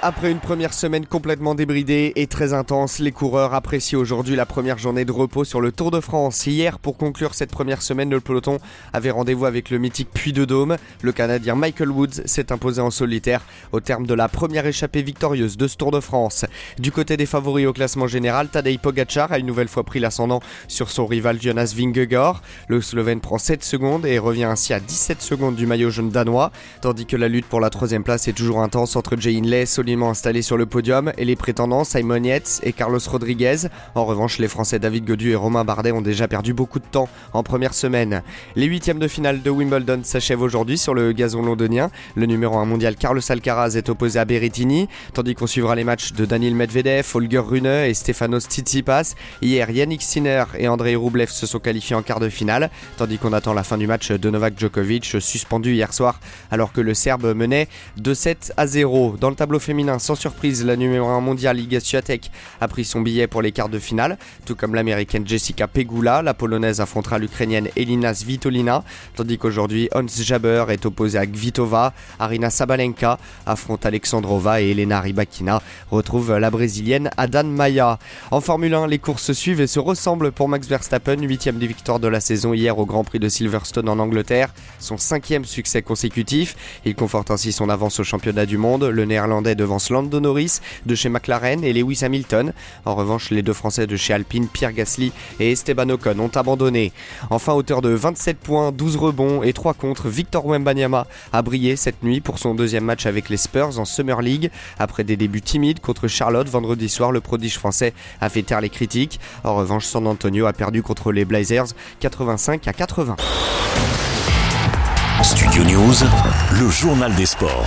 Après une première semaine complètement débridée et très intense, les coureurs apprécient aujourd'hui la première journée de repos sur le Tour de France. Hier, pour conclure cette première semaine, le peloton avait rendez-vous avec le mythique Puy de Dôme. Le Canadien Michael Woods s'est imposé en solitaire au terme de la première échappée victorieuse de ce Tour de France. Du côté des favoris au classement général, Tadej Pogacar a une nouvelle fois pris l'ascendant sur son rival Jonas Vingegaard. Le Slovène prend 7 secondes et revient ainsi à 17 secondes du maillot jaune danois, tandis que la lutte pour la troisième place est toujours intense entre Jay Hindley, installé sur le podium et les prétendants Simon Yates et Carlos Rodriguez. En revanche, les Français David Godu et Romain Bardet ont déjà perdu beaucoup de temps en première semaine. Les huitièmes de finale de Wimbledon s'achèvent aujourd'hui sur le gazon londonien. Le numéro 1 mondial Carlos Alcaraz est opposé à Berrettini, tandis qu'on suivra les matchs de Daniel Medvedev, Holger Rune et Stefanos Tsitsipas. Hier, Yannick Sinner et Andrei Rublev se sont qualifiés en quart de finale, tandis qu'on attend la fin du match de Novak Djokovic, suspendu hier soir alors que le Serbe menait 2-7 à 0. Dans le tableau féminin, sans surprise, la numéro 1 mondiale Liga Swiatek a pris son billet pour les quarts de finale, tout comme l'américaine Jessica Pegula. La polonaise affrontera l'ukrainienne Elina Svitolina, tandis qu'aujourd'hui Hans Jaber est opposé à Gvitova. Arina Sabalenka affronte Alexandrova et Elena Rybakina retrouve la brésilienne Adan Maya. En Formule 1, les courses suivent et se ressemblent pour Max Verstappen, huitième des victoires de la saison hier au Grand Prix de Silverstone en Angleterre, son cinquième succès consécutif. Il conforte ainsi son avance au championnat du monde. Le néerlandais devance Land de Norris de chez McLaren et Lewis Hamilton. En revanche, les deux Français de chez Alpine, Pierre Gasly et Esteban Ocon, ont abandonné. Enfin, auteur de 27 points, 12 rebonds et 3 contre, Victor Wembanyama a brillé cette nuit pour son deuxième match avec les Spurs en Summer League. Après des débuts timides contre Charlotte vendredi soir, le prodige français a fait taire les critiques. En revanche, San Antonio a perdu contre les Blazers 85 à 80. Studio News, le journal des sports.